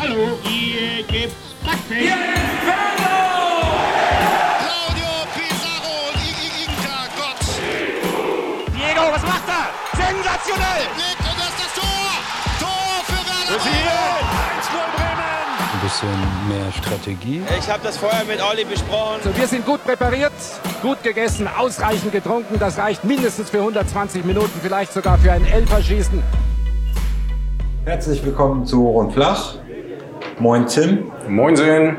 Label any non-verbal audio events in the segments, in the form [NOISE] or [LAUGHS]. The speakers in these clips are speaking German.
Hallo, hier gibt's Backfisch. Claudio Pizarro, die Inka, Gott. Diego, was macht er? Sensationell! Legt und das ist das Tor. Tor für Werder. ein bisschen mehr Strategie. Ich habe das vorher mit Olli besprochen. Wir sind gut präpariert, gut gegessen, ausreichend getrunken. Das reicht mindestens für 120 Minuten, vielleicht sogar für ein Elferschießen. Herzlich willkommen zu Hoch und Flach. Moin Tim. Moinsen.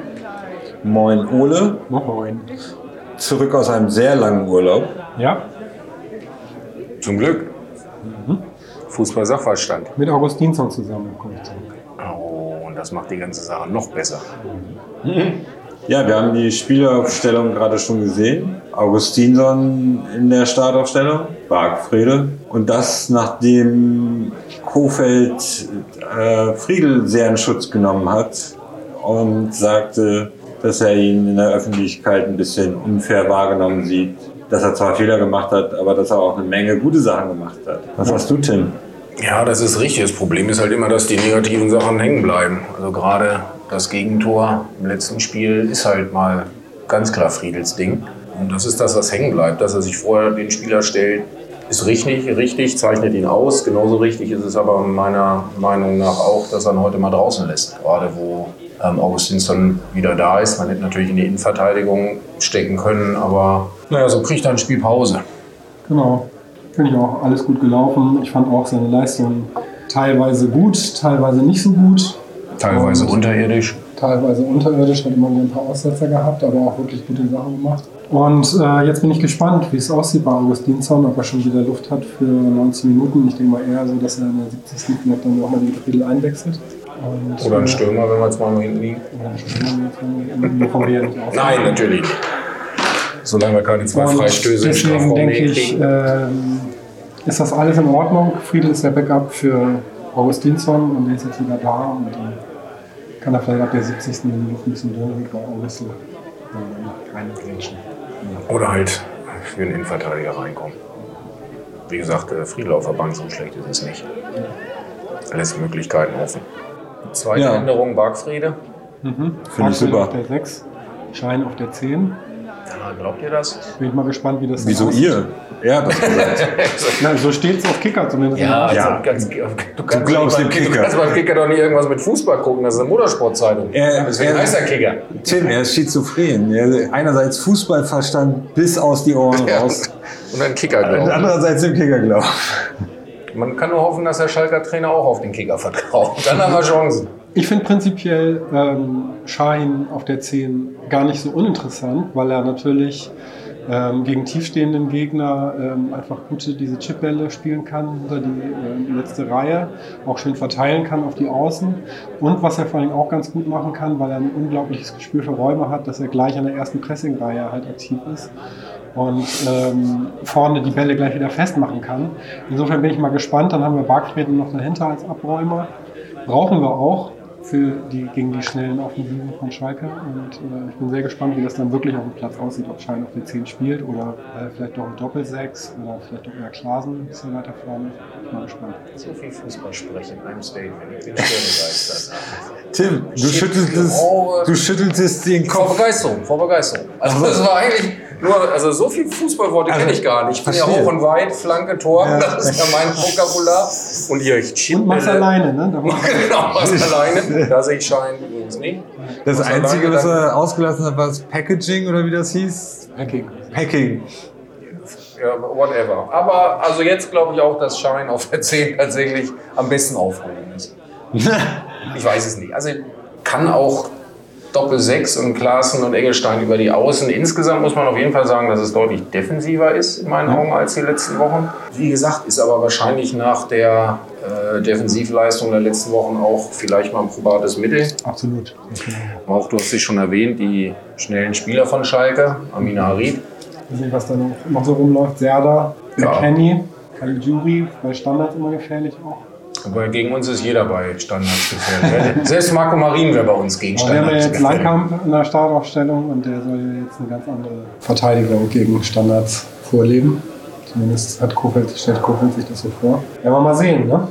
Moin Ole. Moin. Zurück aus einem sehr langen Urlaub. Ja. Zum Glück. Fußball-Sachverstand. Mit Augustinsson zusammen komme ich zurück. Oh, und das macht die ganze Sache noch besser. Ja, wir haben die Spielaufstellung gerade schon gesehen. Augustinsson in der Startaufstellung, Bargfrede. Und das nachdem Kofeld äh, Friedel sehr in Schutz genommen hat und sagte, dass er ihn in der Öffentlichkeit ein bisschen unfair wahrgenommen sieht. Dass er zwar Fehler gemacht hat, aber dass er auch eine Menge gute Sachen gemacht hat. Was hast du, Tim? Ja, das ist richtig. Das Problem ist halt immer, dass die negativen Sachen hängen bleiben. Also gerade das Gegentor im letzten Spiel ist halt mal ganz klar Friedels Ding. Und das ist das, was hängen bleibt. Dass er sich vorher den Spieler stellt, ist richtig, richtig, zeichnet ihn aus. Genauso richtig ist es aber meiner Meinung nach auch, dass er ihn heute mal draußen lässt. Gerade wo ähm, Augustinsson wieder da ist. Man hätte natürlich in die Innenverteidigung stecken können, aber naja, so kriegt er ein Spiel Pause. Genau. Finde ich auch alles gut gelaufen. Ich fand auch seine Leistung teilweise gut, teilweise nicht so gut. Teilweise Und unterirdisch. Teilweise unterirdisch, hat immer wieder ein paar Aussetzer gehabt, aber auch wirklich gute Sachen gemacht. Und äh, jetzt bin ich gespannt, wie es aussieht bei Augustinsson, ob er schon wieder Luft hat für 90 Minuten. Ich denke mal eher so, dass er in der 70. vielleicht dann nochmal die Friedel einwechselt. Und, Oder ein äh, Stürmer, wenn wir jetzt mal hinten liegen. Ein. Nein, natürlich. Solange wir keine zwei Und Freistöße im deswegen Strafraum denke ich, ähm, ist das alles in Ordnung. Friedel ist der Backup für Augustinsson und der ist jetzt wieder da und dann kann er vielleicht ab der 70. Minute ein bisschen drin bei Augustin äh, keine Grätschen. Oder halt für einen Innenverteidiger reinkommen. Wie gesagt, äh, Friedel auf der Bank, so schlecht ist es nicht. Lässt Möglichkeiten offen. Zweite Ja. Änderung, Bargfrede. Finde ich super. auf der 6, Schein auf der 10. Ja, glaubt ihr das? Bin ich mal gespannt, wie das Wieso ihr? Er hat das gesagt. [LAUGHS] Na, so steht es auf Kicker zumindest. Ja, Ja. Also ganz, du, kannst glaubst nicht dem beim- Kicker. Du kannst beim Kicker doch nicht irgendwas mit Fußball gucken, das ist eine Motorsportzeitung. Er- Deswegen er- heißt er Kicker. Tim, er ist schizophren. Er, einerseits Fußballverstand bis aus die Ohren Ja. raus. Und ein Kicker Und glauben. andererseits im Kickerglaub. Man kann nur hoffen, dass der Schalker Trainer auch auf den Kicker vertraut. Dann haben wir Chancen. Ich finde prinzipiell ähm, Schein auf der 10 gar nicht so uninteressant, weil er natürlich ähm, gegen tiefstehenden Gegner ähm, einfach gute diese Chipbälle spielen kann unter die ähm, letzte Reihe, auch schön verteilen kann auf die Außen und was er vor allem auch ganz gut machen kann, weil er ein unglaubliches Gespür für Räume hat, dass er gleich an der ersten Pressingreihe halt aktiv ist und ähm, vorne die Bälle gleich wieder festmachen kann. Insofern bin ich mal gespannt. Dann haben wir Bargfreden noch dahinter als Abräumer. Brauchen wir auch für die, gegen die schnellen Offensiven von Schalke. Und äh, ich bin sehr gespannt, wie das dann wirklich auf dem Platz aussieht, ob Schein auf der 10 spielt oder äh, vielleicht doch ein Doppelsechs oder vielleicht doch eher Klasen ein bisschen weiter vorne. Ich bin mal gespannt. So viel Fußball sprechen in einem Statement. Ich bin begeistert. [LAUGHS] Tim, du schütteltest, du schütteltest den Vor Kopf. Begeisterung, vor Begeisterung. Also das war eigentlich nur, also so viel Fußballworte Also, kenne ich gar nicht. Ich bin ja hoch und weit, Flanke, Tor, Ja. das ist ja mein Vokabular. Und ihr Chip Und mach's alleine, ne? [LAUGHS] Genau, [LAUGHS] was alleine. Da sehe ich Schein übrigens nicht. Das Was Einzige, alleine was er ausgelassen hat, war das Packaging oder wie das hieß? Hacking. Packing. Ja, whatever. Aber also jetzt glaube ich auch, dass Schein auf der 10 tatsächlich am besten aufgehoben ist. [LAUGHS] Ich weiß es nicht. Also kann auch Doppel 6 und Klaassen und Engelstein über die Außen. Insgesamt muss man auf jeden Fall sagen, dass es deutlich defensiver ist in meinen Augen als die letzten Wochen. Wie gesagt, ist aber wahrscheinlich nach der äh, Defensivleistung der letzten Wochen auch vielleicht mal ein probates Mittel. Absolut. Auch du hast dich schon erwähnt, die schnellen Spieler von Schalke, Amina Harid. Weiß nicht, was da noch, noch so rumläuft. Serda, Ja. McKenny, Caligiuri, bei Standards immer gefährlich auch. Aber gegen uns ist jeder bei Standards [LAUGHS] gefährlich. Selbst Marco Marin wäre bei uns gegen Aber wir haben ja Standards jetzt. Langkamp in der Startaufstellung und der soll ja jetzt eine ganz andere Verteidigung gegen Standards vorleben. Zumindest hat Kofeld, stellt Kofeld sich das so vor. Ja, wir mal sehen, ne?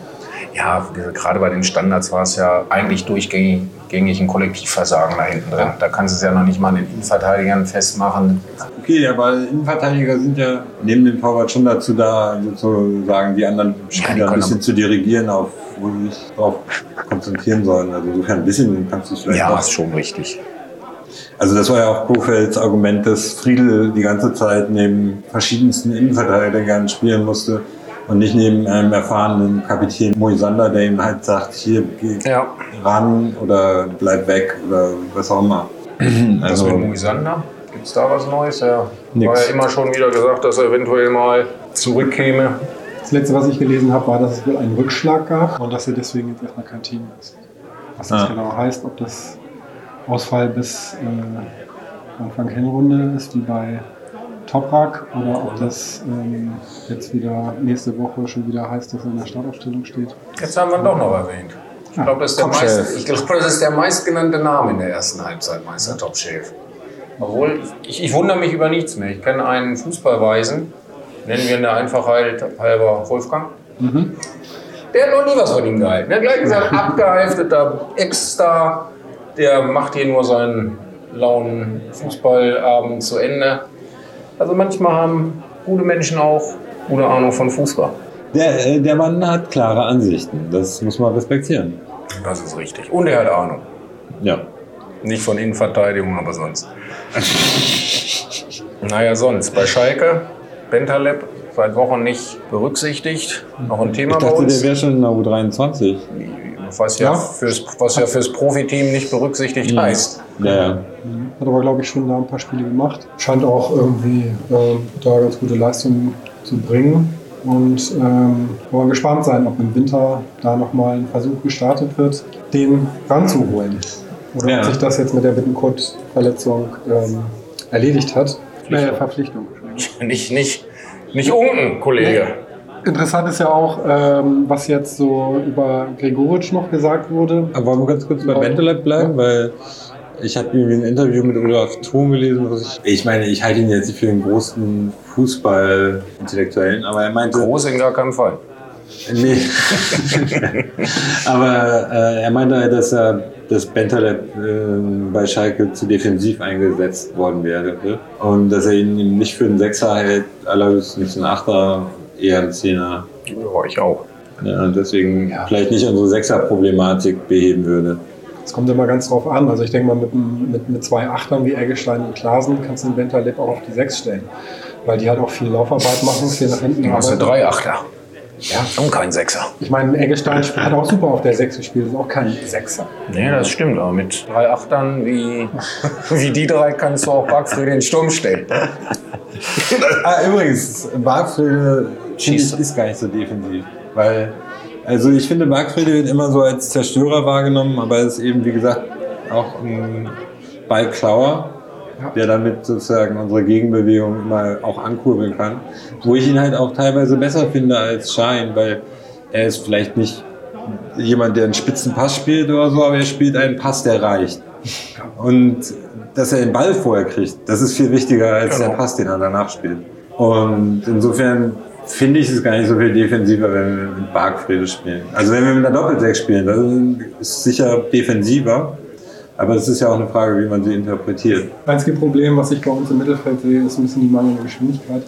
Ja, gerade bei den Standards war es ja eigentlich durchgängig gängigen Kollektivversagen da hinten drin. Da kannst du es ja noch nicht mal an den Innenverteidigern festmachen. Okay, aber Innenverteidiger sind ja neben dem Torwart schon dazu da, sozusagen die anderen Spieler ja, ein bisschen zu dirigieren, auf wo sie sich darauf konzentrieren sollen. Also insofern ein bisschen kannst du es vielleicht Ja, ist schon richtig. Also das war ja auch Kofelds Argument, dass Friedel die ganze Zeit neben verschiedensten Innenverteidigern spielen musste und nicht neben einem erfahrenen Kapitän Moisander, der ihm halt sagt, hier geh ja. ran oder bleib weg oder was auch immer. Also mit Moisander? Gibt es da was Neues? Ja. War ja immer schon wieder gesagt, dass er eventuell mal zurückkäme. Das letzte, was ich gelesen habe, war, dass es wohl einen Rückschlag gab und dass er deswegen jetzt erstmal kein Team ist. Was das ah. genau heißt, ob das Ausfall bis äh, Anfang Hinrunde ist, wie bei Toprak, oder ob das ähm, jetzt wieder nächste Woche schon wieder heißt, dass er in der Startaufstellung steht. Jetzt haben wir ihn doch noch erwähnt. Ich ah, glaube, das, glaub, das ist der meistgenannte Name in der ersten Halbzeit, Meister Top-Chef. Obwohl, ich, ich, wundere mich über nichts mehr. Ich kenne einen Fußballweisen, nennen wir ihn der Einfachheit halber Wolfgang. Mhm. Der hat noch nie was von ihm gehalten. Er hat gleich gesagt, [LAUGHS] abgehalfteter Ex-Star, der macht hier nur seinen lauen Fußballabend zu Ende. Also manchmal haben gute Menschen auch gute Ahnung von Fußball. Der, äh, der Mann hat klare Ansichten. Das muss man respektieren. Das ist richtig. Und er hat Ahnung. Ja. Nicht von Innenverteidigung, aber sonst. naja, sonst. Bei Schalke, Bentaleb, seit Wochen nicht berücksichtigt. Noch ein Thema ich dachte, bei uns. der wäre schon in der U23 was ja, ja. Fürs, was ja fürs Profiteam nicht berücksichtigt ja. heißt. Ja. Hat aber, glaube ich, schon da ein paar Spiele gemacht. Scheint auch irgendwie äh, da ganz gute Leistungen zu bringen. Und ähm, wollen gespannt sein, ob im Winter da nochmal ein Versuch gestartet wird, den ranzuholen. Oder ja. ob sich das jetzt mit der Bittenkurt-Verletzung ähm, erledigt hat. Äh, Verpflichtung. [LAUGHS] Nicht, nicht, nicht unten, Kollege. Nee. Interessant ist ja auch, ähm, was jetzt so über Gregoritsch noch gesagt wurde. Aber wollen wir ganz kurz bei Bendelab bleiben, ja. weil ich habe irgendwie ein Interview mit Olaf Thun gelesen. Was ich, ich meine, ich halte ihn jetzt nicht für den großen Fußball-Intellektuellen, aber er meinte. Groß in gar keinem Fall. Nee. [LAUGHS] aber äh, er meinte, dass er dass Bentaleb äh, bei Schalke zu defensiv eingesetzt worden wäre und dass er ihn nicht für einen Sechser hält, allerdings nicht einen Achter eher ein Zehner. Ja, ich auch. Ja, und deswegen ja. vielleicht nicht unsere Sechser-Problematik beheben würde. Es kommt immer ganz drauf an. Also ich denke mal, mit, mit, mit zwei Achtern wie Eggestein und Klasen kannst du den Bentaleb auch auf die Sechs stellen. Weil die halt auch viel Laufarbeit machen, viel nach hinten. Du hast ja drei Achter. Ja. Und kein Sechser. Ich meine, Eggestein hat auch super auf der Sechs gespielt, ist auch kein Sechser. Nee, das stimmt. Aber mit drei Achtern wie, [LAUGHS] wie die drei kannst du auch Barkfriede in den Sturm stellen. ah, übrigens, Barkfriede Schießt. ist gar nicht so defensiv. Weil, also ich finde, Markfriede wird immer so als Zerstörer wahrgenommen, aber er ist eben, wie gesagt, auch ein Ballklauer, der damit sozusagen unsere Gegenbewegung immer auch ankurbeln kann. Wo ich ihn halt auch teilweise besser finde als Schein, weil er ist vielleicht nicht jemand, der einen spitzen Pass spielt oder so, aber er spielt einen Pass, der reicht. Und dass er den Ball vorher kriegt, das ist viel wichtiger als genau. der Pass, den er danach spielt. Und insofern finde ich es gar nicht so viel defensiver, wenn wir mit Bargfriede spielen. Also wenn wir mit einer Doppelsechs spielen, dann ist es sicher defensiver. Aber es ist ja auch eine Frage, wie man sie interpretiert. Das einzige Problem, was ich bei uns im Mittelfeld sehe, ist ein bisschen die mangelnde Geschwindigkeit.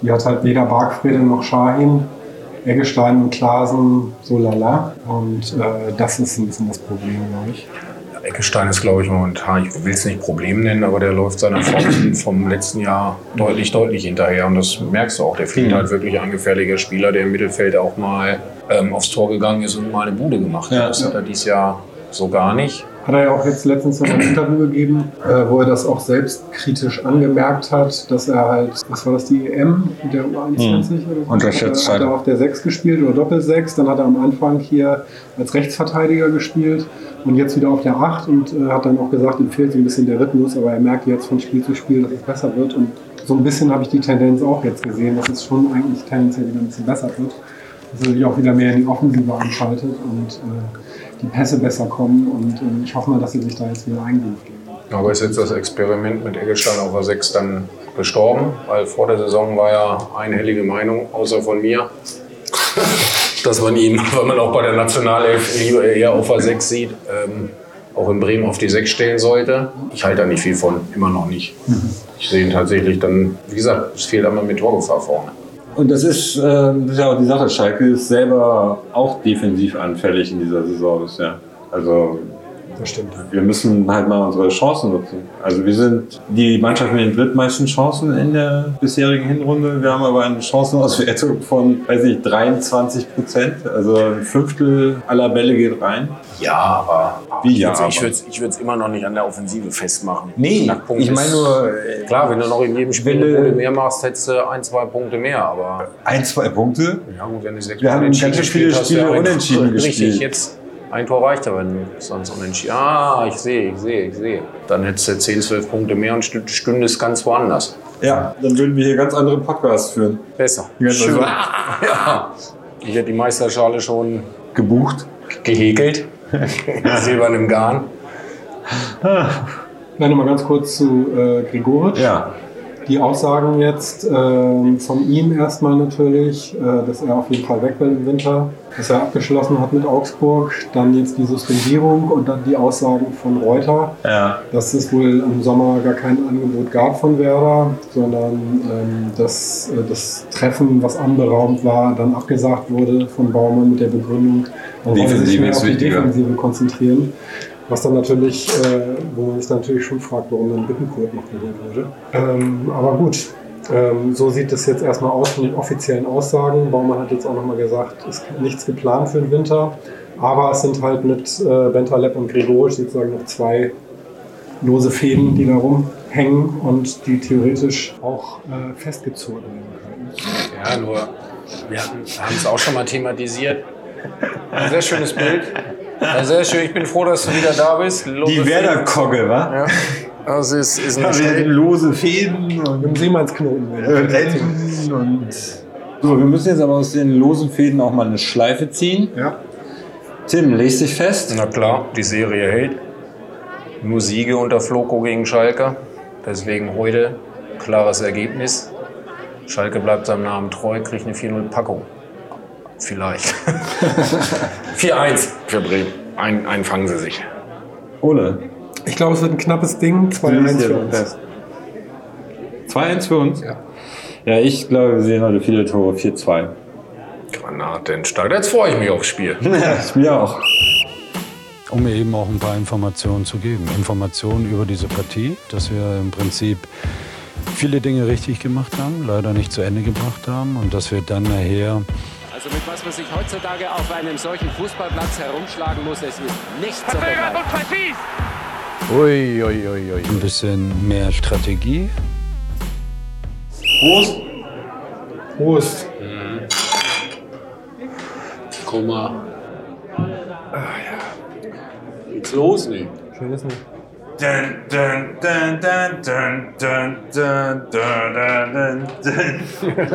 Die hat halt weder Bargfriede noch Schahin. Eggestein und Klasen so lala. Und äh, das ist ein bisschen das Problem, glaube ich. Eckestein ist, glaube ich, momentan, ich will es nicht Problem nennen, aber der läuft seiner Form vom letzten Jahr deutlich, deutlich hinterher. Und das merkst du auch. Der fehlt mhm. halt wirklich ein gefährlicher Spieler, der im Mittelfeld auch mal ähm, aufs Tor gegangen ist und mal eine Bude gemacht hat. Ja, das hat er dieses Jahr so gar nicht. Hat er ja auch jetzt letztens noch ein Interview gegeben, äh, wo er das auch selbst kritisch angemerkt hat, dass er halt, was war das, die EM der U21 mhm. oder so? Unterschätzt hat er, hat er auf der 6 gespielt oder Doppel-6, dann hat er am Anfang hier als Rechtsverteidiger gespielt und jetzt wieder auf der 8 und äh, hat dann auch gesagt, ihm fehlt so ein bisschen der Rhythmus, aber er merkt jetzt von Spiel zu Spiel, dass es besser wird und so ein bisschen habe ich die Tendenz auch jetzt gesehen, dass es schon eigentlich tendenziell wieder ein bisschen besser wird. Dass er sich auch wieder mehr in die Offensive anschaltet und äh, die Pässe besser kommen und äh, ich hoffe mal, dass sie sich da jetzt wieder eingreift. Aber ist jetzt das Experiment mit Eggestein auf der 6 dann gestorben? Weil vor der Saison war ja einhellige Meinung, außer von mir, dass man ihn, [LAUGHS] wenn man auch bei der Nationalelf eher auf der 6 sieht, ähm, auch in Bremen auf die 6 stellen sollte. Ich halte da nicht viel von, immer noch nicht. Ich sehe ihn tatsächlich dann, wie gesagt, es fehlt einmal mit Torgefahr vorne. Und das ist, äh, das ist ja auch die Sache, Schalke ist selber auch defensiv anfällig in dieser Saison bisher. Also Das stimmt. wir müssen halt mal unsere Chancen nutzen. Also wir sind die Mannschaft mit den drittmeisten Chancen in der bisherigen Hinrunde. Wir haben aber eine Chancenauswertung von, weiß ich, 23 Prozent. Also ein Fünftel aller Bälle geht rein. Ja, aber Wie ja, ich würde es ich würd's immer noch nicht an der Offensive festmachen. Nee, ich meine nur, äh, Klar, wenn du noch in jedem Spiel eine mehr machst, hättest du ein, zwei Punkte mehr. Aber ein, zwei Punkte. ja gut, wenn du sechs Wir haben unentschieden ganz gespielt Spiele ein- unentschieden Richtig, gespielt. jetzt ein Tor reicht aber, wenn sonst unentschieden. Ah, ich sehe, ich sehe, ich sehe. Dann hättest du 10, 12 Punkte mehr und stü- stündest ganz woanders. Ja, dann würden wir hier ganz andere Podcasts führen. Besser. Schön. [LAUGHS] Ja. Ich hätte die Meisterschale schon gebucht. gehäkelt. [LAUGHS] Silbern im Garn. Dann nochmal ganz kurz zu äh, Gregoritsch. Ja. Die Aussagen jetzt ähm, von ihm erstmal natürlich, äh, dass er auf jeden Fall weg will im Winter, dass er abgeschlossen hat mit Augsburg, dann jetzt die Suspendierung und dann die Aussagen von Reuter, Ja. dass es wohl im Sommer gar kein Angebot gab von Werder, sondern ähm, dass äh, das Treffen, was anberaumt war, dann abgesagt wurde von Baumann mit der Begründung, man sich mehr auf die. Defensive konzentrieren. Was dann natürlich, äh, wo man sich natürlich schon fragt, warum dann Bittenkurt noch geholt wurde. Ähm, aber gut, ähm, so sieht es jetzt erstmal aus von den offiziellen Aussagen. Baumann hat jetzt auch nochmal gesagt, es ist nichts geplant für den Winter. Aber es sind halt mit äh, Bentaleb und Gregorisch sozusagen noch zwei lose Fäden, die da rumhängen und die theoretisch auch äh, festgezogen werden können. Ja, nur, wir haben es auch schon mal thematisiert. Ein sehr schönes Bild. Ja, sehr schön. Ich bin froh, dass du wieder da bist. Lose Die Werder-Kogge, wa? Ja. Das ist, ist Ja, nicht schlecht. lose Fäden und dem Seemannsknoten. äh, Enden und. So, wir müssen jetzt aber aus den losen Fäden auch mal eine Schleife ziehen. Ja. Tim, leg dich fest. Na klar, die Serie hält. Nur Siege unter Floco gegen Schalke. Deswegen heute klares Ergebnis. Schalke bleibt seinem Namen treu, kriegt eine 4-0-Packung. Vielleicht. [LAUGHS] 4-1 für Bremen. Ein, einen fangen sie sich. Ole. Ich glaube, es wird ein knappes Ding. 2-1 für uns. 2-1 für uns? Ja. Ja, ich glaube, wir sehen heute viele Tore. 4-2. Granatenstart. Jetzt freue ich mich aufs Spiel. [LAUGHS] Ja, ich mir auch. Um mir eben auch ein paar Informationen zu geben. Informationen über diese Partie, dass wir im Prinzip viele Dinge richtig gemacht haben, leider nicht zu Ende gebracht haben und dass wir dann nachher Also mit was man sich heutzutage auf einem solchen Fußballplatz herumschlagen muss, es ist nicht zu beweisen. ui, ui, ui, ui. ein bisschen mehr Strategie. Prost. Prost. Guck mal. Geht's los, ne? Schönes nicht.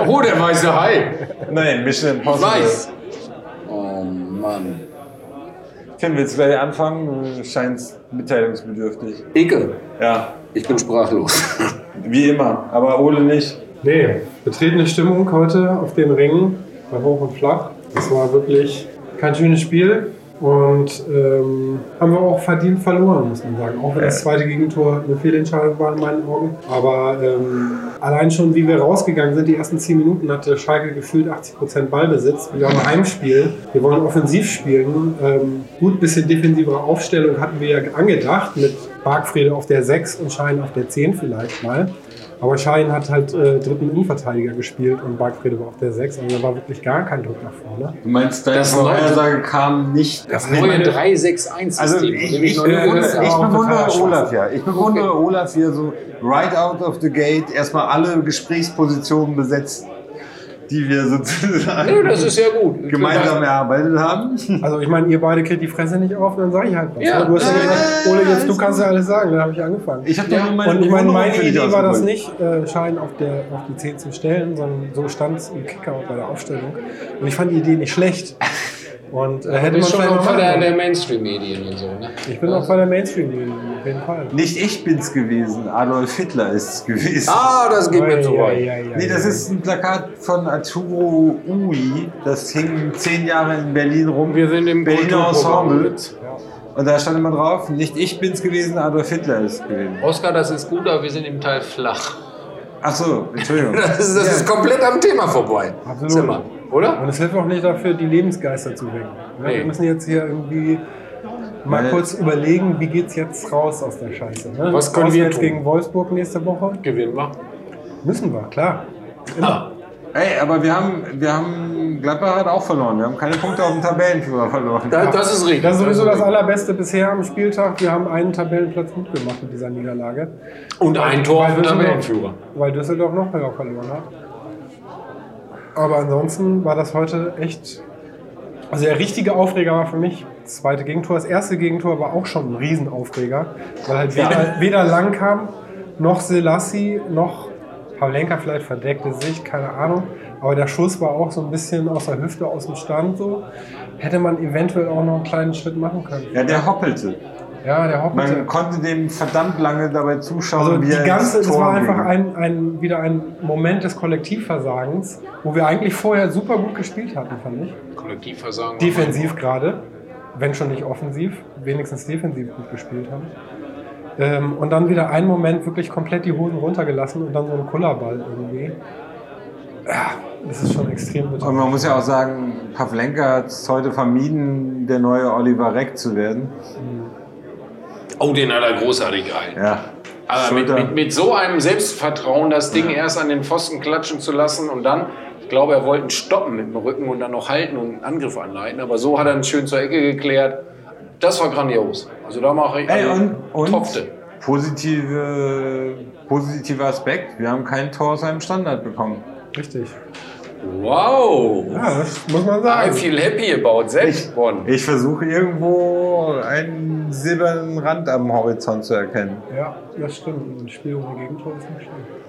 Oh, der weiße Hai. Nein, Mission Impossible. Weiß. Oh Mann. Tim, willst du gleich anfangen? Du scheinst mitteilungsbedürftig. Icke. Ja, Ich bin sprachlos. wie immer. Aber Ole nicht. Nee, betretene Stimmung heute auf den Ringen bei Hoch und Flach. Es war wirklich kein schönes Spiel und ähm, haben wir auch verdient verloren, muss man sagen. Auch wenn das zweite Gegentor eine Fehlentscheidung war in meinen Augen. Aber ähm, allein schon, wie wir rausgegangen sind, die ersten 10 Minuten hatte Schalke gefühlt 80% Ballbesitz. Wir haben Heimspiel. Wir wollen offensiv spielen. Ähm, gut, bisschen defensivere Aufstellung hatten wir ja angedacht mit Bargfrede auf der 6 und Schein auf der 10 vielleicht mal. Aber Schein hat halt äh, dritten Innenverteidiger gespielt und Bargfrede war auf der 6. Also da war wirklich gar kein Druck nach vorne. Du meinst, deine Das neue- Vorhersage kam nicht. Das neue 3-6-1-System. Also von ich, ich, äh, ich habe. auch bewundere Olaf ja. Ich bewundere Olaf hier so right out of the gate erstmal alle Gesprächspositionen besetzt, die wir sozusagen Nö, das ist ja gut. gemeinsam erarbeitet haben. Also ich meine, ihr beide kriegt die Fresse nicht auf, dann sage ich halt was. Ja. Du hast ja gesagt, Ole, jetzt du kannst ja alles sagen, dann habe ich angefangen. Ich habe Ja, meine und ich meine, meine Idee war das nicht, äh, Schein auf, der, auf die 10 zu stellen, sondern so stand es im Kicker bei der Aufstellung. Und ich fand die Idee nicht schlecht. Und äh, hätte man schon Opfer mal der, der. Mainstream-Medien und so, ne? Ich bin auch bei der Mainstream auf jeden Fall. Nicht ich bin's gewesen, Adolf Hitler ist's gewesen. Ah, das geht mir zu Ei, weit. ei, ei, ei, Nee, das ist ein Plakat von Arturo Ui. Das hing zehn Jahre in Berlin rum. Wir sind im Berliner Ensemble. mit. Und da stand immer drauf, nicht ich bin's gewesen, Adolf Hitler ist es gewesen. Oskar, das ist gut, aber wir sind im Teil flach. Ach so, Entschuldigung. [LAUGHS] Das ist, das ist komplett am Thema vorbei. Absolut. Zimmer, oder? Und es hilft auch nicht dafür, die Lebensgeister zu wecken. Ja, Nee. Wir müssen jetzt hier irgendwie mal Weil- kurz überlegen, wie geht's jetzt raus aus der Scheiße. Ne? Was können wir jetzt tun? gegen Wolfsburg nächste Woche? Gewinnen wir. Müssen wir, klar. Ah, Ey, aber wir haben, wir haben, Gladbach hat auch verloren. Wir haben keine Punkte auf dem Tabellenführer verloren. da, das ist richtig. Das ist sowieso das richtig. Allerbeste bisher am Spieltag. Wir haben einen Tabellenplatz gut gemacht mit dieser Niederlage. Und ein Tor auf den Tabellenführer. Weil Düsseldorf noch mehr verloren hat. Aber ansonsten war das heute echt. Also der richtige Aufreger war für mich das zweite Gegentor. Das erste Gegentor war auch schon ein Riesenaufreger, weil halt weder, weder Langkamp noch Selassie noch Pavlenka vielleicht verdeckte sich, keine Ahnung. Aber der Schuss war auch so ein bisschen aus der Hüfte, aus dem Stand so. Hätte man eventuell auch noch einen kleinen Schritt machen können. Ja, der hoppelte. Ja, der hoppelte. Man konnte dem verdammt lange dabei zuschauen, Also wie die er ganze, ins es Tor war einfach ging. ein, ein, wieder ein Moment des Kollektivversagens, wo wir eigentlich vorher super gut gespielt hatten, fand ich. Kollektivversagen. Defensiv gerade, wenn schon nicht offensiv, wenigstens defensiv gut gespielt haben. Ähm, und dann wieder einen Moment wirklich komplett die Hosen runtergelassen und dann so ein Kullerball irgendwie. Ja, das ist schon extrem bitter. Und man muss ja auch sagen, Pavlenka hat es heute vermieden, der neue Oliver Reck zu werden. Oh, den hat er großartig gehalten. Ja. Aber mit, mit, mit so einem Selbstvertrauen, das Ding erst an den Pfosten klatschen zu lassen und dann, ich glaube, er wollte ihn stoppen mit dem Rücken und dann noch halten und einen Angriff anleiten. Aber so hat er ihn schön zur Ecke geklärt. Das war grandios. Also da mache ich Ey, also, und, und topfte. positive, positiver Aspekt, wir haben kein Tor aus einem Standard bekommen. Richtig. Wow. Ja, das muss man I sagen. feel happy about that one. Ich versuche irgendwo einen silbernen Rand am Horizont zu erkennen. Ja, das stimmt. Ein Spiel ohne Gegentor ist nicht schlecht.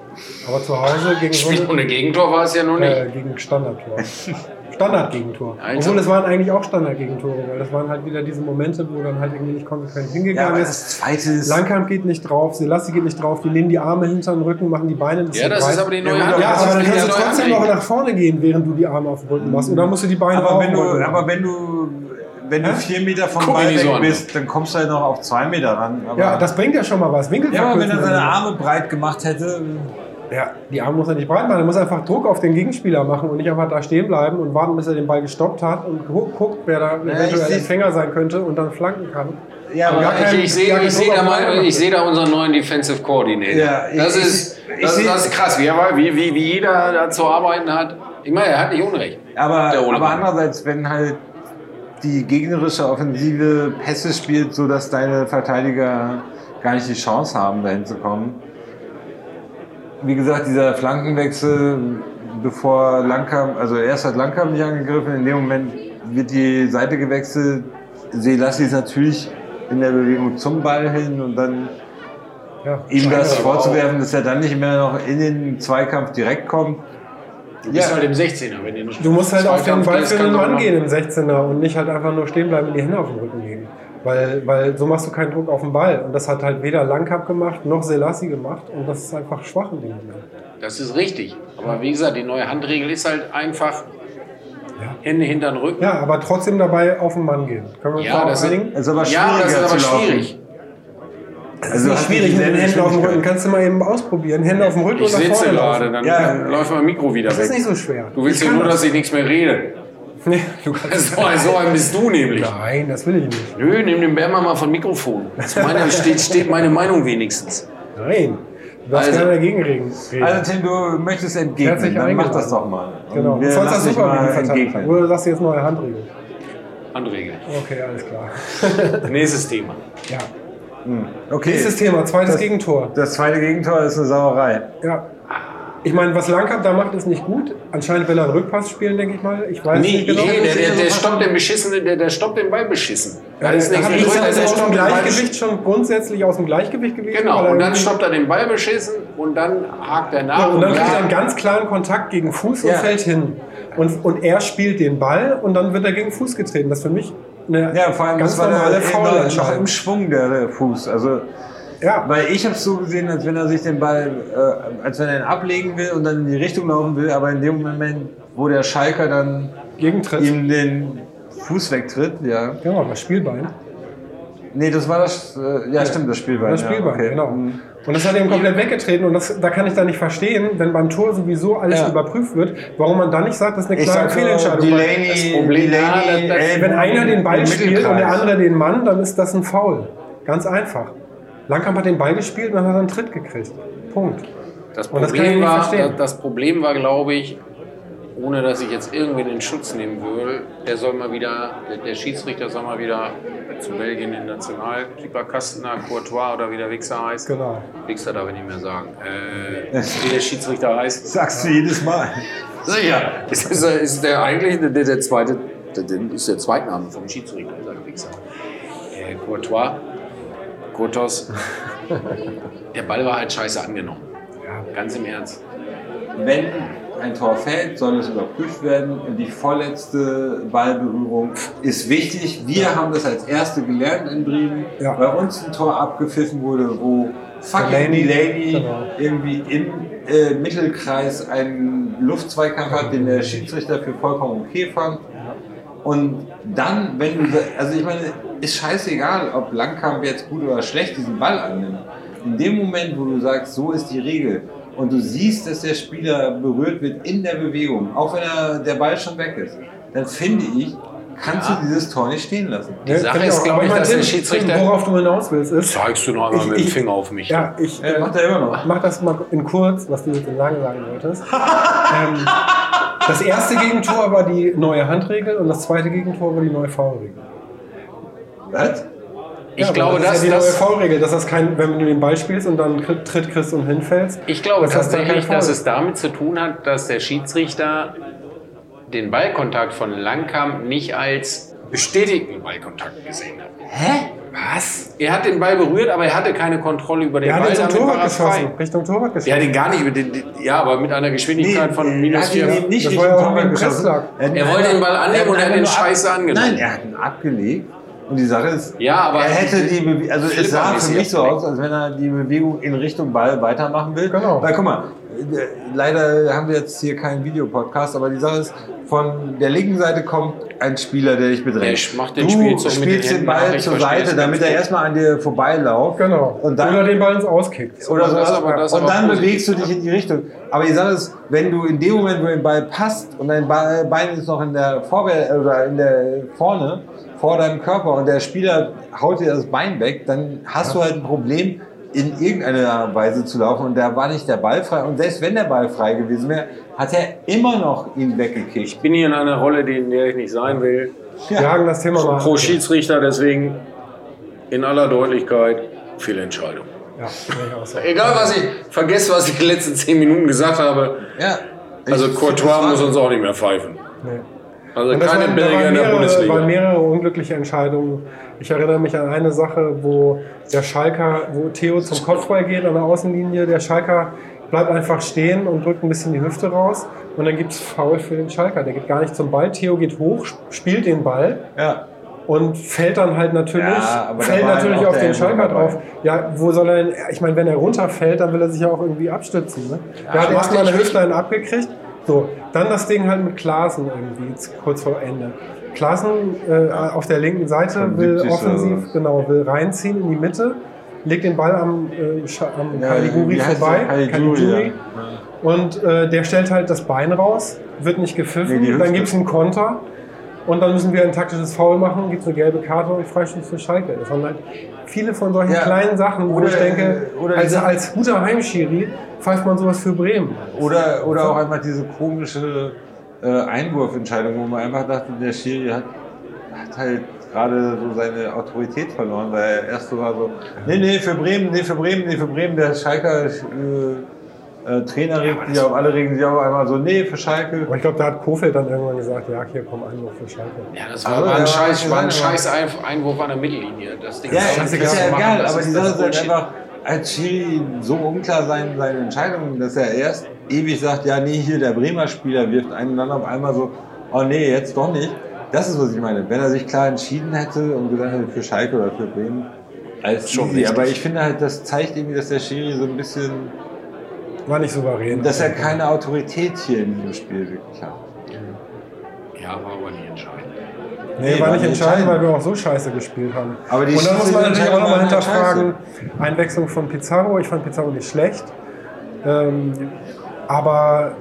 Aber zu Hause gegen so Spiel eine ohne Gegentor war es ja noch nicht. Äh, gegen Standardtor. [LAUGHS] Standardgegentor. Also- Obwohl, das waren eigentlich auch Standardgegentore, weil das waren halt wieder diese Momente, wo dann halt irgendwie nicht konsequent Ja, hingegangen aber ist. das zweite ist. Langkamp geht nicht drauf, Selassie geht nicht drauf, die lehnen die Arme hinter den Rücken, machen die Beine ein Ja, bisschen das breit. ist aber die neue Ja, Hand. ja, aber dann kannst du trotzdem noch nach vorne gehen, während du die Arme auf den Rücken machst. Oder musst du die Beine aber auch wenn du, Rücken aber wenn du, wenn du vier Meter vom Guck Ball so weg bist, dann kommst du halt noch auf zwei Meter ran. Aber, Ja, das bringt ja schon mal was. Winkel ja, aber wenn er seine. Arme breit gemacht hätte, Ja, die Arme muss er nicht breit machen. Er muss einfach Druck auf den Gegenspieler machen und nicht einfach da stehen bleiben und warten, bis er den Ball gestoppt hat und gu- guckt, wer da ich eventuell seh- Empfänger sein könnte und dann flanken kann. ja, aber Ich, ich sehe ich Druck da, mal, ich sehe da unseren neuen Defensive Coordinator. Ja, ich- das, ich- ist, ich das, ist krass, wie, er, wie, wie, wie jeder da zu arbeiten hat. Ich meine, er hat nicht Unrecht. aber, aber andererseits, wenn halt die gegnerische Offensive Pässe spielt, so dass deine Verteidiger gar nicht die Chance haben, dahin zu kommen. Wie gesagt, dieser Flankenwechsel, bevor Langkamp, also erst hat Langkamp nicht angegriffen, in dem Moment wird die Seite gewechselt. Selassie ist natürlich in der Bewegung zum Ball hin und dann Ja. ihm das vorzuwerfen, dass er dann nicht mehr noch in den Zweikampf direkt kommt. Du bist halt im 16er, wenn ihr nicht Du musst halt auf den Ball für den Mann gehen im 16er und nicht halt einfach nur stehen bleiben und die Hände auf den Rücken legen. Weil, weil so machst du keinen Druck auf den Ball. Und das hat halt weder Langkamp gemacht noch Selassie gemacht. Und das ist einfach schwach in dem Moment. Das ist richtig. Aber wie gesagt, die neue Handregel ist halt einfach Ja. Hände hinter den Rücken. Ja, aber trotzdem dabei auf den Mann gehen. Können wir uns Ja, da das einigen? Das ist aber ja, schwieriger das ist aber schwierig. Das Also ist nicht schwierig mit den Händen auf dem Rücken. Kannst du mal eben ausprobieren. Hände auf dem Rücken Ich und nach sitze vorne gerade, dann Ja. läuft mein Mikro wieder Das ist nicht weg. so schwer. Du willst Ich ja nur, dass ich nichts mehr rede. Nee, [LAUGHS] du kannst So ein, so ein bist du nämlich. Nein, das will ich nicht. Nö, nimm den Bärmer mal von Mikrofon. Meine, steht, steht meine Meinung wenigstens. Nein. Du darfst Also- gerne dagegen reden. Also Tim, du möchtest entgegnen, dann mach das doch mal. Und Genau. Wir Du sollst das super entgegnen. Oder sagst du jetzt neue Handregel? Handregel. Okay, alles klar. [LAUGHS] Nächstes Thema. Ja. Okay, Nächstes Thema, zweites Das- Gegentor. das zweite Gegentor ist eine Sauerei. Ja. Ich meine, was Langkamp da macht, ist nicht gut. Anscheinend will er einen Rückpass spielen, denke ich mal. Ich weiß Nee, nicht genau. nee der, der, der stoppt den beschissen, der, der stoppt den Ball beschissen. Ja, Das ist hat mit ist also aus dem stoppt den Ball Gleichgewicht schon grundsätzlich aus dem Gleichgewicht gewesen. Genau, er und dann stoppt er den Ball beschissen und dann hakt er nach. Ja, und dann kriegt er einen ganz klaren Kontakt gegen Fuß und Ja. fällt hin. Und, und er spielt den Ball und dann wird er gegen Fuß getreten. Das ist für mich eine Ja, vor allem ganz das war normale Foulentscheidung. im Schwung der, der Fuß. Also, Ja, weil ich habe es so gesehen, als wenn er sich den Ball, äh, als wenn er ihn ablegen will und dann in die Richtung laufen will, aber in dem Moment, wo der Schalker dann Gegentritt. ihm den Fuß wegtritt, ja. Genau, das Spielbein. Nee, das war das, äh, ja stimmt, das Spielbein. Das ja, Spielbein, okay. genau. Mhm. Und das hat eben komplett weggetreten und das, da kann ich dann nicht verstehen, wenn beim Tor sowieso alles Ja. überprüft wird, warum man dann nicht sagt, das ist eine klare Fehlentscheidung. Delaney, Problem- Delaney, Ja, das- das- ey, wenn einer den Ball spielt und der andere den Mann, dann ist das ein Foul. Ganz einfach. Langkamp hat den Ball gespielt und dann hat er einen Tritt gekriegt. Punkt. Das Und das kann ich Problem, nicht war, verstehen. das, das Problem war, glaube ich, ohne dass ich jetzt irgendwen in Schutz nehmen will, der soll mal wieder, der, der Schiedsrichter soll mal wieder zu Belgien den Nationalkeeper Kastner, Courtois oder wie der Wichser heißt. Genau. Wichser darf ich nicht mehr sagen. Äh, wie der Schiedsrichter heißt. Sagst du jedes Mal. Sicher. Ist, ist, ist der eigentlich der, der zweite, der, der ist der Zweitname vom Schiedsrichter, sagt Wichser. Äh, Courtois, Courtos. Der Ball war halt scheiße angenommen. Ganz im Ernst. Wenn ein Tor fällt, soll es überprüft werden und die vorletzte Ballberührung ist wichtig. Wir haben das als Erste gelernt in Bremen. Ja. Bei uns ein Tor abgepfiffen wurde, wo fucking Delaney genau. irgendwie im äh, Mittelkreis einen Luftzweikampf hat, den der Schiedsrichter für vollkommen okay fand. Und dann, wenn du, also ich meine, ist scheißegal, ob Langkamp jetzt gut oder schlecht diesen Ball annimmt. In dem Moment, wo du sagst, so ist die Regel, und du siehst, dass der Spieler berührt wird in der Bewegung, auch wenn er, der Ball schon weg ist, dann finde ich, kannst du dieses Tor nicht stehen lassen. Die Sache finde ist, auch. glaube ich, dass der Schiedsrichter- Worauf du hinaus willst, ist. Zeigst du noch einmal Ich- mit dem ich- Finger auf mich. Ja, ich Äh, macht er immer noch. mach das mal in kurz, was du jetzt in lang sagen wolltest. [LAUGHS] ähm, das erste Gegentor war die neue Handregel und das zweite Gegentor war die neue Foulregel. Was? Ich Ja, glaube, das dass ist ja die das, neue Foulregel, dass das kein, wenn du den Ball spielst und dann Tritt kriegst und hinfällst. ich glaube das tatsächlich, dass es damit zu tun hat, dass der Schiedsrichter den Ballkontakt von Langkamp nicht als bestätigten Ballkontakt gesehen hat. Hä? Was? Er hat den Ball berührt, aber er hatte keine Kontrolle über den hat Ball. ihn zum damit war Torwart er frei. geschossen. Richtung Torwart geschossen. Der hat ihn gar nicht, den- ja, aber mit einer Geschwindigkeit von er minus hat ihn 4. eben nicht Das Richtung Torwart geschossen. Hat ihn Er wollte den Ball annehmen und er hat den Scheiße angenommen. Nein, er hat ihn abgelegt. Und die Sache ist, Ja, aber- er hätte die Bewe also es sah für mich so aus, als wenn er die Bewegung in Richtung Ball weitermachen will. Genau. Weil guck mal, leider haben wir jetzt hier keinen Videopodcast, aber die Sache ist, von der linken Seite kommt ein Spieler, der dich bedrängt. Der macht den du Spielzug mit den spielst den nach Ball zur Seite, damit er erstmal an dir vorbeilauft. Genau. Und dann, Oder den Ball ins Auskickt. oder aber- das und dann bewegst du dich in die Richtung. Aber die Sache ist, wenn du in dem Moment, wo der Ball passt und dein Bein ist noch in der Vorwärts oder in der vorne vor deinem Körper und der Spieler haut dir das Bein weg, dann hast du halt ein Problem in irgendeiner Weise zu laufen und da war nicht der Ball frei und selbst wenn der Ball frei gewesen wäre, hat er immer noch ihn weggekickt. Ich bin hier in einer Rolle, die- in der ich nicht sein will. Wir haken das Thema mal. Pro Schiedsrichter, deswegen in aller Deutlichkeit Fehlentscheidung. Ja, so. Egal was ich vergesse, was ich die letzten zehn Minuten gesagt habe. Ja. Also Courtois muss uns auch nicht mehr pfeifen. Nee. Also Und keine waren, waren in der mehrere, waren Bundesliga. mehrere unglückliche Entscheidungen. Ich erinnere mich an eine Sache, wo der Schalker, wo Theo zum Kopfball geht an der Außenlinie, der Schalker bleibt einfach stehen und drückt ein bisschen die Hüfte raus und dann gibt es Foul für den Schalker. Der geht gar nicht zum Ball. Theo geht hoch, sp- spielt den Ball Ja. und fällt dann halt natürlich, Ja, fällt halt natürlich auch auf den Schalker dabei. drauf. Ja, wo soll er denn, ich meine, wenn er runterfällt, dann will er sich ja auch irgendwie abstützen. Ne? der hat erstmal eine Hüftlein abgekriegt. So, dann das Ding halt mit Klaassen irgendwie, kurz vor Ende. Klaassen äh, auf der linken Seite will 70 offensiv, was? genau, will reinziehen in die Mitte, legt den Ball am, äh, am Ja, heißt vorbei. Caligiuri. ja. Und äh, der stellt halt das Bein raus, wird nicht gepfiffen, Nee, dann gibt es einen Konter und dann müssen wir ein taktisches Foul machen, gibt es eine gelbe Karte und Freistoß für Schalke. Das waren halt viele von solchen Ja. kleinen Sachen, wo Oder- ich denke, oder als, als guter Heimschiri pfeift man sowas für Bremen. Oder, oder auch einfach diese komische äh, Einwurfentscheidung, wo man einfach dachte, der Schiri hat, hat halt gerade so seine Autorität verloren, weil er erst so war so, nee, nee, für Bremen, nee, für Bremen, nee, für Bremen, der Schalker äh, äh, Trainer regt sich auf, alle regen sich auf einmal so, nee, für Schalke. Aber ich glaube, da hat Kofeld dann irgendwann gesagt, ja, hier komm Einwurf für Schalke. Ja, das war, Also, war ein ja, Scheiß, ja, war ein ja. scheiß Einwurf an der Mittellinie. Das Ding Ja, ist das auch ist ja egal, aber die das Sache ist halt einfach, als Schiri so unklar sein, seine Entscheidungen, dass er erst ewig sagt, ja, nee, hier der Bremer Spieler wirft einen und dann auf einmal so, oh nee, jetzt doch nicht. Das ist, was ich meine. Wenn er sich klar entschieden hätte und gesagt hätte, für Schalke oder für Bremen, als Schon easy. Aber ich finde halt, das zeigt irgendwie, dass der Schiri so ein bisschen, War nicht souverän. dass er keine Autorität hier in diesem Spiel wirklich hat. Ja, war aber nicht entscheidend. Nee, Nee, war war nicht entscheidend, weil wir auch so scheiße gespielt haben. Aber die Und dann muss man natürlich auch nochmal immer hinterfragen, Einwechslung von Pizarro. Ich fand Pizarro nicht schlecht. Ähm, aber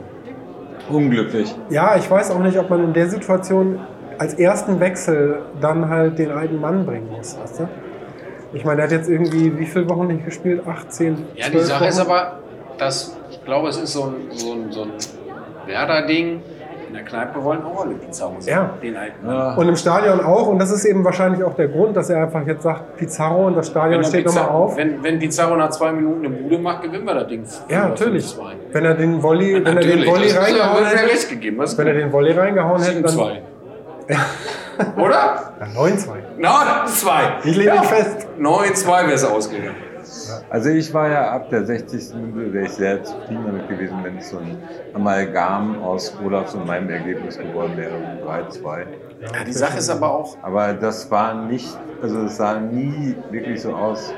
Unglücklich. ja, ich weiß auch nicht, ob man in der Situation als ersten Wechsel dann halt den alten Mann bringen muss. Weißt du? Ich meine, der hat jetzt irgendwie wie viele Wochen nicht gespielt? 18, Ja, die 12 Sache ist Wochen? aber, dass ich glaube, es ist so ein, so ein, so ein Werder-Ding. In der Kneipe wollen auch alle Pizarro sehen. Ja. Den alten. Ja. Und im Stadion auch. Und das ist eben wahrscheinlich auch der Grund, dass er einfach jetzt sagt, Pizarro und das Stadion steht nochmal auf. wenn, wenn Pizarro nach zwei Minuten eine Bude macht, gewinnen wir das Ding. Ja, natürlich. 5-2. Wenn er den Volley, wenn er den Volley ja- reingehauen ja hätte, recht gegeben. Wenn er gut. den Volley reingehauen hätte, dann 7-2. [LAUGHS] Oder? Ja, 9-2. Na, 2. Ich lege mich fest. 9-2 wäre es ausgegangen. Also ich war ja ab der 60. Minute wäre ich sehr zufrieden damit gewesen, wenn es so ein Amalgam aus Olafs und meinem Ergebnis geworden wäre, 3-2. Ja, die Sache ist aber auch, Aber das war nicht, also es sah nie wirklich so aus.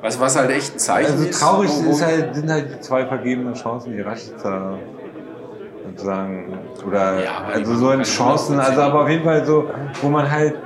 was, was halt echt ein Zeichen Also ist. traurig wo- wo- ist halt, sind halt die zwei vergebenen Chancen, die Rashica sozusagen, oder Ja, also so in Chancen, 100%. also aber auf jeden Fall so, wo man halt,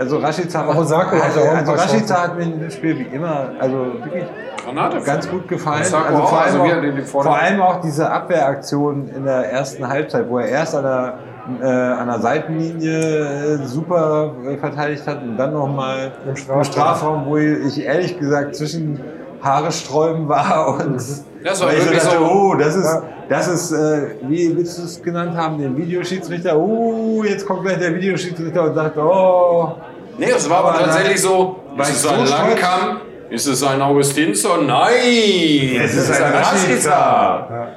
also Rashica, Osako hatte also, also Rashica hat mir in dem Spiel wie immer, also wirklich Granate. ganz gut gefallen. Also vor, allem also auch, vor allem auch diese Abwehraktion in der ersten Halbzeit, wo er erst an der, äh, an der Seitenlinie äh, super äh, verteidigt hat und dann nochmal Im im Strafraum. Strafraum, wo ich ehrlich gesagt zwischen Haare sträuben war [LAUGHS] und Das war wirklich dachte, so- oh, das ist, das ist, äh, wie willst du es genannt haben, den Videoschiedsrichter, oh, jetzt kommt gleich der Videoschiedsrichter und sagt, oh, Nee, es war aber Aber tatsächlich so, ist es so ein. Langkamp? Ist es ein Augustinsson? Nein! es ist ein Rashica.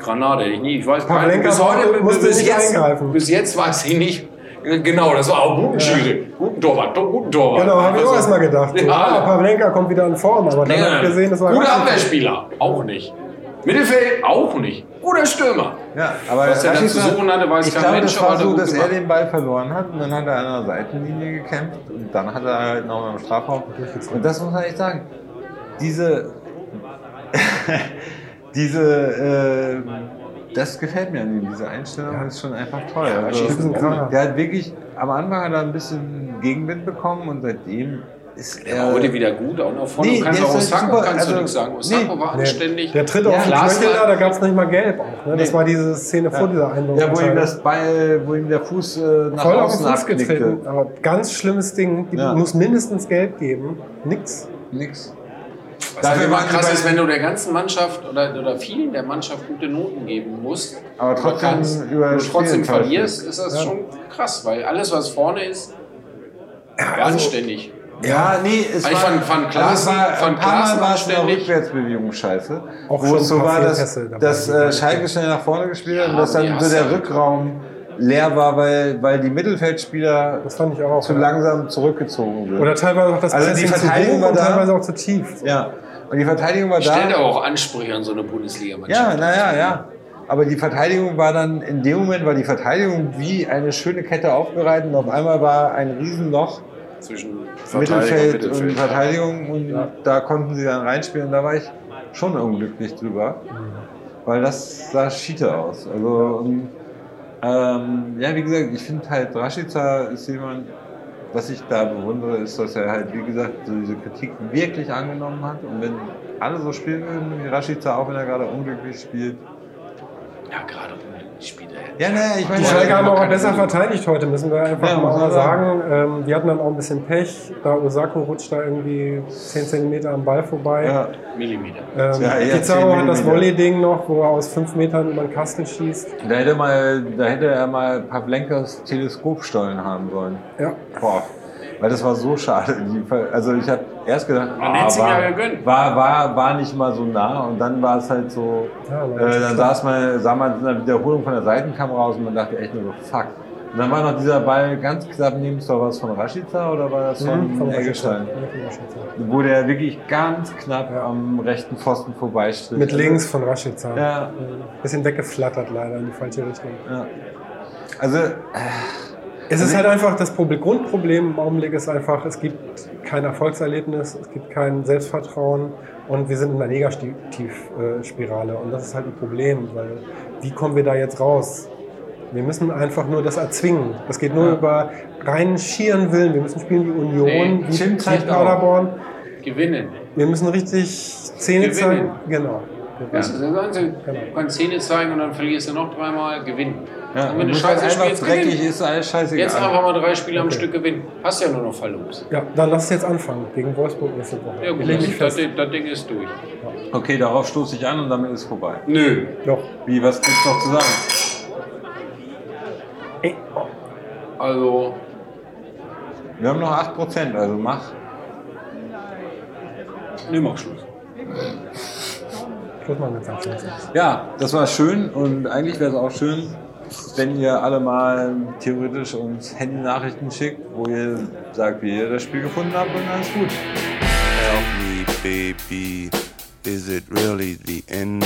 Granate, ich nie. Ich weiß gar nicht. Pavlenka Bis heute, musste bis, nicht jetzt, eingreifen. bis jetzt weiß ich nicht. Genau, das war auch guten Schiri. Guten Torwart, to- guten Torwart. Genau, habe ich Also, auch erstmal gedacht. [LAUGHS] Ja. ah, Pavlenka kommt wieder in Form, aber dann Nee, habe ich gesehen, das war Guter. Abwehrspieler, auch nicht. Mittelfeld, auch nicht. Guter Stürmer. Ja, aber Was er dann zu suchen hatte, weiß ich kein glaube, Mensch, das aber war hat er so, dass er den Ball verloren hat und dann hat er an der Seitenlinie gekämpft und dann hat er halt noch im Strafraum. Und das muss man echt sagen. Diese, [LAUGHS] diese, äh, das gefällt mir an ihm. Diese Einstellung ist schon einfach toll. Ja, also, der hat wirklich, am Anfang hat er ein bisschen Gegenwind bekommen und seitdem ist Der er. war heute wieder gut. Auch nach vorne Nee, kannst du ist Osako super, kannst du also, nichts sagen. Osako nee. war anständig. Der tritt Ja, auf den Klaas Knöchel war- da, da gab es nicht mal gelb auch. Ne? Das Nee. war diese Szene vor dieser Einwurf. ja, wo ihm das Beil, wo ihm der Fuß äh, nach Voll auf außen den Fuß getreten. Aber ganz schlimmes Ding. Die Ja. muss mindestens gelb geben. Nix. Nix. Was Dafür halt die krass ist, wenn du der ganzen Mannschaft oder, oder vielen der Mannschaft gute Noten geben musst, Aber trotzdem kannst, über das du trotzdem verlierst, ist das schon krass, weil alles, was vorne ist, war anständig. Ja, nee, es Also ich war, fand- fand also Klaassen- es war, fand ein paar Mal Klaassen war es eine. Rückwärtsbewegung scheiße. Auch wo es so war, dass, dass äh, Schalke schnell nach vorne gespielt hat Ja, und dass dann so der Rückraum leer war, weil, weil die Mittelfeldspieler Das fand ich auch. zu langsam zurückgezogen sind. Oder teilweise auch das Also die Pressing zu Verteidigung hoch war und teilweise auch zu tief. ja, und die Verteidigung war Stellt da. aber auch Ansprüche an so eine Bundesliga-Mannschaft. Ja, naja, ja. Aber die Verteidigung war dann, in dem Moment war die Verteidigung wie eine schöne Kette aufgereiht und auf einmal war ein Riesenloch Zwischen Verteidigung Mittelfeld, und und Mittelfeld. Verteidigung und da konnten sie dann reinspielen da war ich schon unglücklich drüber, weil das sah schiete aus. Also und, ähm, ja, wie gesagt, ich finde halt Rashica ist jemand, was ich da bewundere, ist, dass er halt, wie gesagt, so diese Kritik wirklich angenommen hat und wenn alle so spielen würden wie Rashica, auch wenn er gerade unglücklich spielt. Ja, gerade Spiele. Ja, naja, ich meine, Die Schalke haben auch besser verteidigt heute, müssen wir einfach Ja, mal sagen. Ähm, wir hatten dann auch ein bisschen Pech. Da Osako rutscht da irgendwie 10 cm am Ball vorbei. ja, Millimeter. Ähm, Ja, eher Pizarro 10 hat das. Volley-Ding noch, wo er aus 5 Metern über den Kasten schießt. da hätte, mal, da hätte er mal Pavlenkas Teleskopstollen haben sollen. Ja. Boah, weil das war so schade. Die Also ich habe erst gedacht, Man ah, es war, ja gegönnt. war, war, war nicht mal so nah und dann war es halt so, Ja, äh, dann saß man, sah man eine Wiederholung von der Seitenkamera aus und man dachte echt nur so, fuck. Und dann war noch dieser Ball ganz knapp neben, war das von Rashica oder war das von, Mhm, von Eggestein? Ja. Wo der wirklich ganz knapp am rechten Pfosten vorbeistrich. Mit links von Rashica. Ja, Bisschen weggeflattert leider in die falsche Richtung. ja. Also, Es ist halt einfach, das Problem, Grundproblem im Augenblick ist einfach, es gibt kein Erfolgserlebnis, es gibt kein Selbstvertrauen und wir sind in einer Negativspirale. Und das ist halt ein Problem, weil wie kommen wir da jetzt raus? Wir müssen einfach nur das erzwingen. Das geht nur ja. über reinen schieren Willen. Wir müssen spielen wie Union, nee, wie, Paderborn. Gewinnen. Wir müssen richtig Zähne Gewinnen. zeigen. Genau. Ist das Einzige. Genau. Kannst Zähne zeigen und dann verlierst du noch dreimal, gewinnen. Ja, und wenn du Scheiße spielst, dreckig ist alles scheißegal. Jetzt einfach mal drei Spiele okay. am Stück gewinnen. Hast ja nur noch Verlust. Ja, dann lass es jetzt anfangen. Gegen Wolfsburg nächste Woche. Ja gut, das, das, das, Ding ist durch. Ja. Okay, darauf stoße ich an und damit ist es vorbei. Nö. Doch. Wie, was gibt's noch zu sagen? Ey. Also... Wir haben noch 8%, also mach. Nee, mach Schluss. Schluss machen wir jetzt Ja, das war schön und eigentlich wäre es auch schön, wenn ihr alle mal theoretisch uns Handy-Nachrichten schickt, wo ihr sagt, wie ihr das Spiel gefunden habt und alles gut. Help me, baby. Is it really the end?